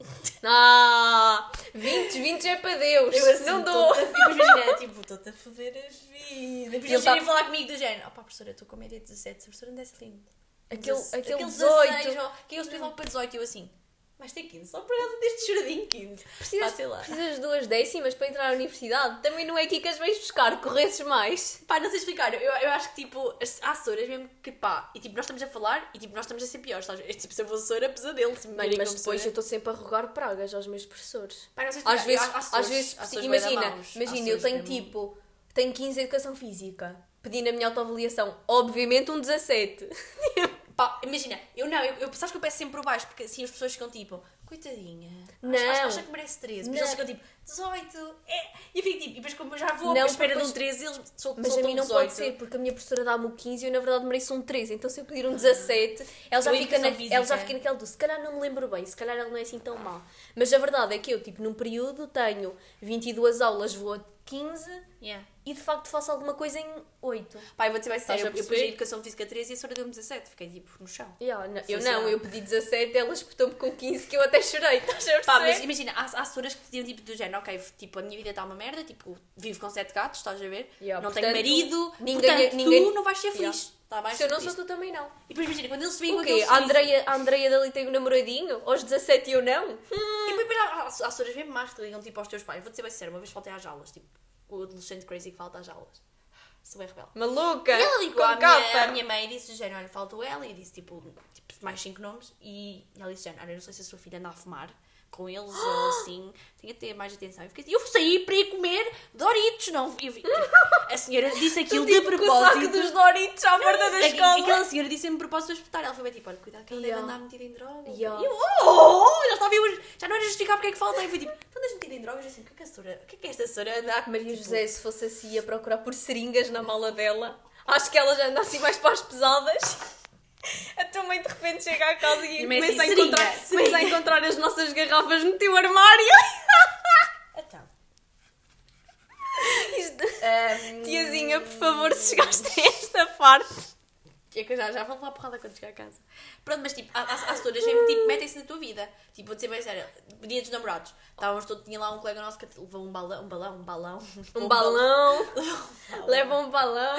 Ah, 20, 20 é para Deus. assim, não dou. Tipo, imagina, tipo, estou-te a foder a vida. Depois Ele eles tá- virem falar comigo do género. Oh pá, professora, eu estou com média de 17, a professora não desce lindo. Aquele, aquele 16, 18. ó, que eu subi logo para 18 e eu assim, vais ter 15, só por causa deste choradinho 15. Precisas, Pá, lá. precisas de duas décimas para entrar na universidade. Também não é aqui que as vais buscar, corresses mais. Pá, não sei explicar, eu, eu acho que tipo, as- há assessoras mesmo que pá, e tipo, nós estamos a falar e tipo, nós estamos a ser piores, a ver? Tipo, se eu fosse assessora, pesadelo, mas depois eu assessora. estou sempre a rogar pragas aos meus professores. Pá, não sei Às vezes, há- às vezes bué da imagina. Há imagina, eu tenho mesmo- tipo, tenho 15 de educação física. Pedi na minha autoavaliação, obviamente um 17. Pá, imagina, eu não, eu, eu, sabes que eu peço sempre por baixo, porque assim as pessoas ficam tipo, coitadinha, Não. acha, acha, que merece 13, mas Não. eles ficam tipo, 18, é, e eu fico tipo, e depois como eu já vou Não, espera de depois- um 13, eles sol- Mas a mim não 18. pode ser, porque a minha professora dá-me o 15 e eu na verdade mereço um 13. Então se eu pedir um 17, ela já, fica, na, ela já fica naquele do se calhar não me lembro bem, se calhar ela não é assim tão má. Mas a verdade é que eu, tipo, num período tenho 22 aulas, vou a 15 Yeah. e de facto faço alguma coisa em 8. Pá, eu vou dizer sério, a eu, eu pus a educação física 13 e a senhora deu-me 17, fiquei tipo no chão. Yeah, não- eu não, eu pedi 17, ela espetou-me com 15 que eu até chorei. Estás a Pá, mas imagina, há, há assessoras que diziam tipo do género, ok, tipo, a minha vida está uma merda, tipo, vivo com sete gatos, estás a ver? Yeah, não portanto, tenho marido, ninguém- portanto, ninguém- tu não vais ser feliz. Tá mais Se eu não sou tu também não. E depois imagina, quando eles vêm com O quê? aquele A sorriso- Andreia, a Andreia dali tem um namoradinho? Aos 17 e eu não? E depois há, há, há assessoras mesmo más que ligam tipo aos teus pais. Vou dizer bem sério, uma vez faltei às aulas, tipo, o adolescente crazy que falta às aulas. Sou bem rebelde. Maluca! E ela ligou com à capa. minha, à minha mãe e disse: Género, olha, faltou ela. E disse: tipo, tipo mais cinco nomes, e ela disse: Olha, eu não sei se a sua filha anda a fumar com eles ou assim, tinha que ter mais atenção. Eu, fiquei assim, eu saí para ir comer Doritos, não. Eu, vi- a senhora disse aquilo de Tipo, com o saco propósito. dos Doritos à porta da escola. Aquela senhora disse-me propósito para espetar. Ela foi bem tipo: olha, cuidado que ela Yeah. deve andar metida em droga. Yeah. E eu, oh, já estava eu, já não era justificar porque é que falta. Eu fui tipo: tu andas metida em drogas? Assim, o que é que a senhora, o que é que esta senhora anda a Maria tipo, José, se fosse assim, ia procurar por seringas na mala dela. Acho que ela já anda assim mais para as pesadas. Chega à casa e E me começa, a encontrar, começa a encontrar as nossas garrafas no teu armário. Então. Isto- Ahm, Tiazinha, por favor, se chegaste a esta parte. É que eu já, já vou levar porrada quando chegar a casa. Pronto, mas tipo, há, há, senhoras mesmo tipo, metem-se na tua vida. Tipo, vou dizer bem sério, dia dos namorados. Estávamos todos, tinha lá um colega nosso que levou um balão, um balão, um balão. Um balão. Leva um balão.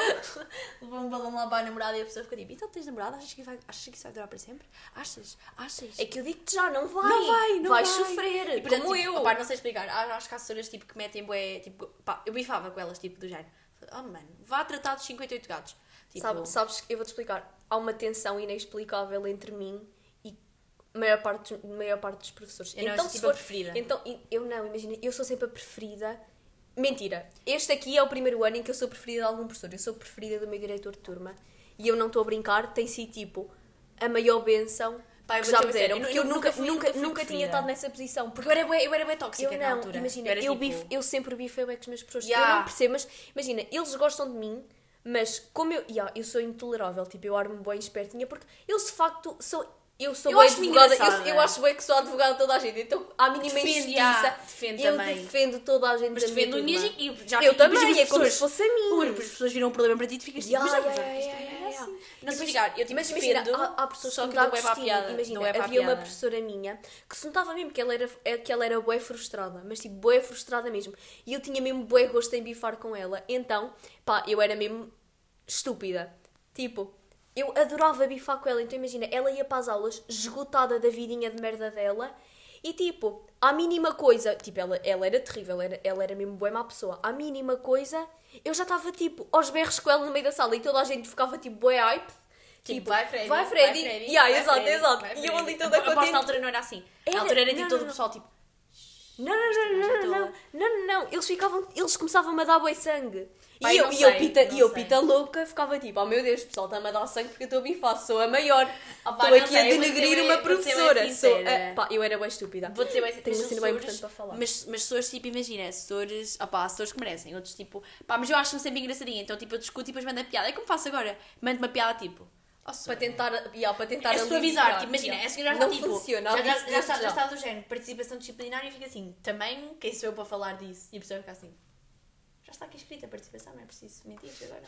Levou um balão lá para a namorada e a pessoa ficou tipo, então tens namorada? Achas que, vai, achas que isso vai durar para sempre? Achas? Achas? É que eu digo-te já, não vai. Não vai, não Vais vai. sofrer, E, portanto, como tipo, eu. opá, não sei explicar. Acho que há assessoras tipo, que metem bué, tipo, pá, eu bifava com elas, tipo, do género. Oh, mano, vá tratar dos 58 gatos. Tipo, Sabe- sabes, eu vou-te explicar. Há uma tensão inexplicável entre mim e a maior parte, maior parte dos professores. Eu não, então, eu sou tipo a for, preferida. então, eu não, imagina, eu sou sempre a preferida. Mentira, este aqui é o primeiro ano em que eu sou preferida de algum professor. Eu sou preferida do meu diretor de turma. E eu não estou a brincar, tem sido tipo a maior benção Pá, eu que já me bem deram. eu Porque eu eu nunca, fui- nunca, fui nunca tinha estado nessa posição. Porque eu era bué, eu era bué tóxica Eu na não, altura. imagina, era, eu, tipo, bif, eu sempre bifei bué com os meus professores. Yeah. Eu não percebo, mas imagina, eles gostam de mim, mas como eu, yeah, eu sou intolerável, tipo, eu armo bem espertinha, porque eles de facto são. Eu sou Eu acho-me advogada, eu, eu acho bem que sou advogada de toda a gente, então à mínima Defende, injustiça, defende eu também. defendo toda a gente Mas minha defendo turma. e já Eu também, é como se fosse a mim. Depois as pessoas viram um problema para ti e tu ficas tipo, Yeah, não, yeah, yeah. Não explicar, eu tipo, mas imagina, há, há pessoas só que não é para a piada. Imagina, não é havia uma piada. professora minha que se notava mesmo que ela era, que ela era bué frustrada, mas tipo, bué frustrada mesmo. E eu tinha mesmo bué gosto em bifar com ela. Então, pá, eu era mesmo estúpida. Tipo, eu adorava bifar com ela. Então imagina, ela ia para as aulas esgotada da vidinha de merda dela. E tipo, à mínima coisa, tipo, ela, ela era terrível, ela era, ela era mesmo bué má pessoa. À mínima coisa, eu já estava tipo aos berros com ela no meio da sala e toda a gente ficava tipo bué hype. Tipo, vai Freddy, vai Freddy. Yeah, vai exato, Freddy, exato. vai E eu ali Freddy. toda A- a contente. na altura não era assim. Era- Na altura era tipo não, todo o pessoal tipo, Não, não, não, não, não, não, não, não, eles ficavam, eles começavam a dar bué sangue. Pai, e eu, e eu, sei, pita, não e eu pita louca, ficava tipo, oh meu Deus, pessoal, está-me a dar sangue porque eu estou a bifar, sou a maior. Pá, Estou aqui sei, a eu denegrir uma professora. Sou a- pá, eu era bem estúpida. Vou dizer bem, Tenho mas uma cena bem importante para falar. Mas, mas pessoas, tipo, imagina, assessores, opá, assessores que merecem, outros tipo, pá, mas eu acho-me sempre engraçadinha, então tipo, eu discuto e depois mando a piada. É como faço agora, mando uma piada tipo, oh, Para tentar, yeah, para tentar é suavizar, tipo, imagina, yeah. a senhora já está tipo, funciona, já, já, já, está, já está do género, participação disciplinar e fica assim, também, quem sou eu para falar disso? E a pessoa fica assim, já está aqui escrita a participação, não é preciso mentir agora.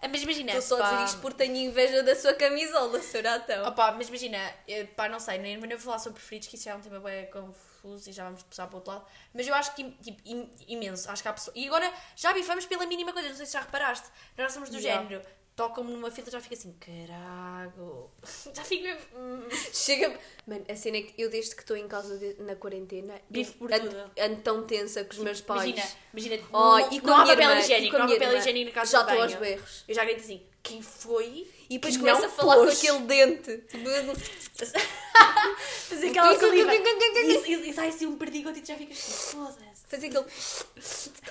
Ah, Mas imagina, Estou só a pá, dizer isto porque tenho inveja da sua camisola, senhora então. Opa, mas imagina, eh, pá, não sei, nem nem vou falar sobre preferidos, que isso já é um tema bem confuso e já vamos passar para o outro lado. Mas eu acho que, tipo, im- imenso. Acho que há pessoas. E agora já bifamos pela mínima coisa, não sei se já reparaste. Nós somos do Já. género, tocam-me numa fila já fica assim, carago. Já fico mesmo. hum. Chega. Mano, a cena é que eu, desde que estou em casa de- na quarentena, Bifo eu por ando, tudo. ando tão tensa com os meus pais. Imagina, imagina, Oh, não, e com não há papel higiênico, não há papel higiênico na casa Já estou aos berros. Eu já grito assim, quem foi? E depois que começa a falar com pôs? aquele dente. Fazer aquela saliva. e, e, e sai assim um perdigoto e tu já ficas assim, foda-se. Fazer aquele.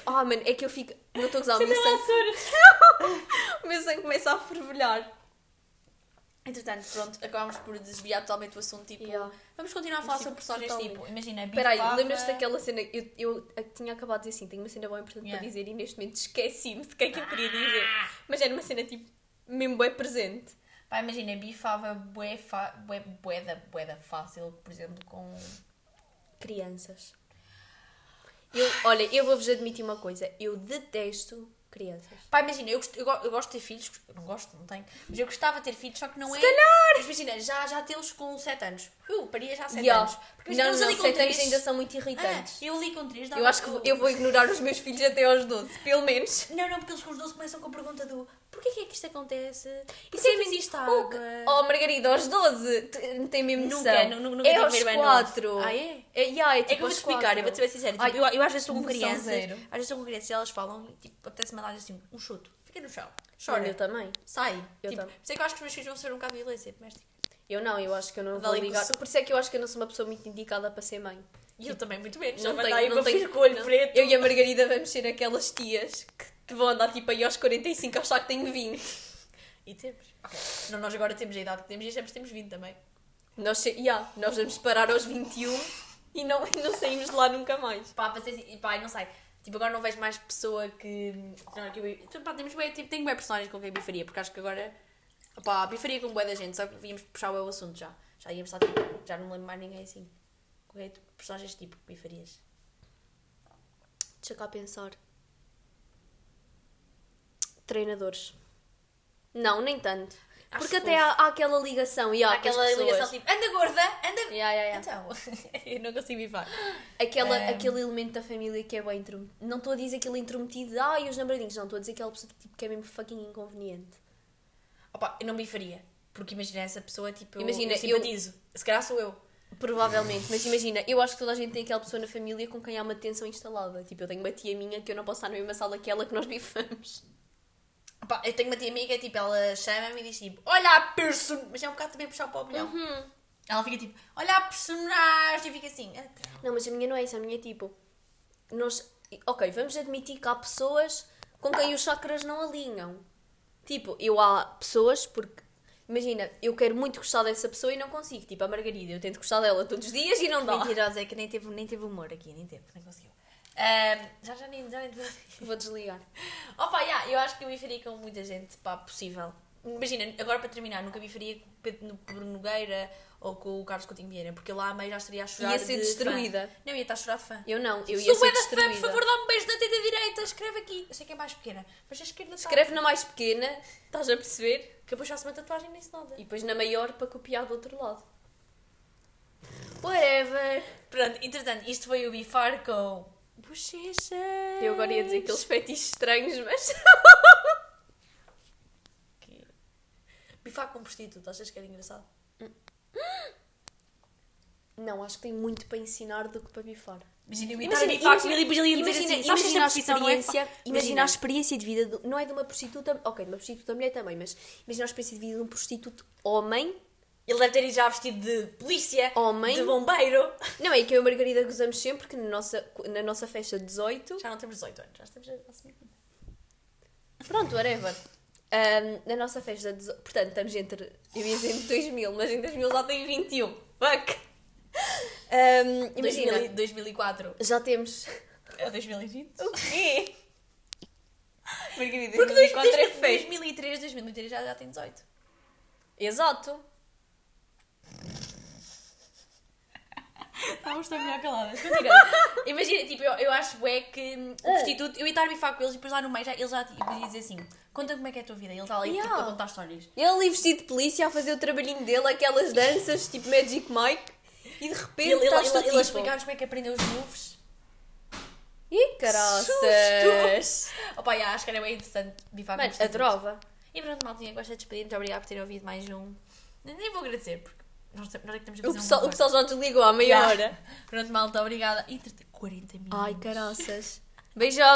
Ah, mano, é que eu fico. Não estou a gozar, o meu sangue. o meu sangue começa a fervilhar. Entretanto, pronto, acabámos por desviar totalmente o assunto. Tipo, Yeah. vamos continuar a falar Tipo, sobre personagens. totalmente. Tipo, imagina, Espera aí, lembras-te daquela cena? Eu, eu a- tinha acabado de dizer assim: tenho uma cena bem importante Yeah. para dizer e neste momento esqueci-me de que é que eu queria dizer. Mas era uma cena tipo, mesmo bem presente. Pá, imagina, bifava bué, fa... bué, bué, da, bué da fácil, por exemplo, com. Crianças. Eu, olha, eu vou-vos admitir uma coisa: eu detesto crianças. Pá, imagina, eu, gosto- eu, eu gosto de ter filhos, eu não gosto, não tenho, mas eu gostava de ter filhos, só que não é. calhar! Mas imagina, já, já tê-los com 7 anos. Uh, paria já há 7 Yeah. anos. Porque Não, não, anos três- ainda são muito Ah, irritantes. eu li com 3, eu acho que vou- eu vou ignorar os meus filhos até aos 12, pelo menos. Não, não, porque eles com os 12 começam com a pergunta do porquê que é que isto acontece? Isso Porquê é que existe Oh, água? oh, Margarida, aos 12, te- não tem mesmo noção. Nunca, nu- nu- nunca é aos ver bem 4. novo. Ah, é? É, yeah, é, É tipo que eu vou aos explicar, eu vou-te ser sincera. Tipo, eu, eu às vezes estou com crianças, às vezes estou com crianças e elas falam e tipo, apetece-me dar assim um chuto. Fica no chão. Chora. eu também. Sai. Eu tipo, também. sei que eu acho que os meus filhos vão ser um bocado violência doméstica. Eu não, eu acho que eu não vou ligar. Por isso é que eu acho que eu não sou uma pessoa muito indicada para ser mãe. E eu também, muito menos. Não tenho- dar aí não tenho- com o olho não. preto. Eu e a Margarida vamos ser aquelas tias que vão andar tipo aí aos 45 a achar que tenho 20. E temos. Ok. Não, nós agora temos a idade que temos e que temos 20 também. Nós, se- yeah, nós vamos parar aos 21 e não, e não saímos de lá nunca mais. Pá, para ser assim, pá, não sei. Tipo, agora não vejo mais pessoa que. Não, que eu, pá, temos bué, tipo, tenho bem personagens com quem bifaria, porque acho que agora. Pá, bifaria com bué da gente, só que víamos puxar o assunto já. Já íamos estar tipo. Já não me lembro mais ninguém assim. Tu- personagens tipo bifarias. Deixa cá pensar. Treinadores. Não, nem tanto. Acho Porque até há, há aquela ligação e há Aquela ligação tipo, anda gorda, anda. Yeah, yeah, yeah. Então, eu não consigo bifar. Aquela, Ehm. Aquele elemento da família que é bem intrometido. Não estou a dizer aquele intrometido de ai, os namoradinhos. Não, estou a dizer aquela pessoa tipo, que é mesmo fucking inconveniente. Opa, eu não bifaria. Porque imagina essa pessoa, tipo, Imagina, eu, eu- simpatizo. Se calhar sou eu. Provavelmente, mas imagina, eu acho que toda a gente tem aquela pessoa na família com quem há uma tensão instalada. Tipo, eu tenho uma tia minha que eu não posso estar na mesma sala que ela que nós bifamos. Opa, eu tenho uma tia amiga, tipo, ela chama-me e diz tipo, olha a person... Mas é um bocado também puxar para o milhão. Ela fica tipo, olha a personagem, e fica assim. "Então." Não, mas a minha não é isso, a minha é tipo. Nós. Ok, vamos admitir que há pessoas com quem os chakras não alinham. Tipo, eu há pessoas porque. Imagina, eu quero muito gostar dessa pessoa e não consigo. Tipo, a Margarida, eu tento gostar dela todos os dias e não dá. Mentirosa, é que nem teve, nem teve humor aqui, nem teve, nem conseguiu. Ahm, já, já nem, já nem... Vou desligar. Opa, yeah, eu acho que eu bifaria com muita gente, pá, possível. Imagina, agora para terminar, nunca bifaria com o Pedro Bruno Nogueira ou com o Carlos Coutinho Vieira, porque lá a meio já estaria a chorar Ia ser de destruída. fã. Não, ia estar a chorar fã. Eu não, eu ia Sou ser bué da fã, destruída. por favor, dá-me um beijo na teta direita, escreve aqui. Eu sei que é mais pequena, mas a esquerda está. Escreve na mais pequena, estás a perceber? Que depois faço uma tatuagem nem se nada. E depois na maior para copiar do outro lado. Whatever. Pronto, entretanto, isto foi o bifar com bochecha. Eu agora ia dizer aqueles fetiches estranhos, mas. Bifar com prostituta, achas que era engraçado? Não, acho que tem muito para ensinar do que para bifar. Imagina, Imagina, bifar com imagina, ele e depois ele ia dizer imagina, assim, imagina a é experiência, imagina a experiência de vida, do- não é de uma prostituta, ok, de uma prostituta mulher também, mas imagina a experiência de vida de um prostituto homem, Ele deve ter ido já vestido de polícia, Homem. de bombeiro. não é que eu e a Margarida gozamos sempre que na nossa, na nossa festa de 18, Já não temos 18 anos, já estamos a assumir. pronto, whatever, Ahm, na nossa festa de 18, portanto estamos entre, eu ia dizer entre 2000, mas em 2000 já tenho 21, fuck! Ahm, imagina, 2000, 2004. já temos, É 2020? o quê? Margarida, Porque 2004 é 2000, feito. 2003, 2003 já, já tem 18. Exato. Estávamos tão melhor caladas. Continua. Imagina, tipo, eu, eu acho é que hum, o prostituto, eu ia estar a bifar com eles e depois lá no meio já, ele já tipo, ia dizer assim: conta como é que é a tua vida. E ele está ali tipo, Yeah. a contar histórias. Ele ali vestido de polícia a fazer o trabalhinho dele, aquelas danças tipo Magic Mike, e de repente Ele, ele, estás ele, tu ele, tipo... a explicar-nos como é que aprendeu os moves. Ih, caraças! Opa, yeah, acho que era bem interessante bifar com Mano, prostitutos. adorava. E pronto, maltinha, gosto de despedir. Muito obrigada por terem ouvido mais um. Nem vou agradecer, porque nós, nós é que estamos a O fazer pessoal, um o pessoal já desligou há meia Yeah. hora. Pronto, malta, obrigada. E 40 minutos. Ai, caraças. Beijão.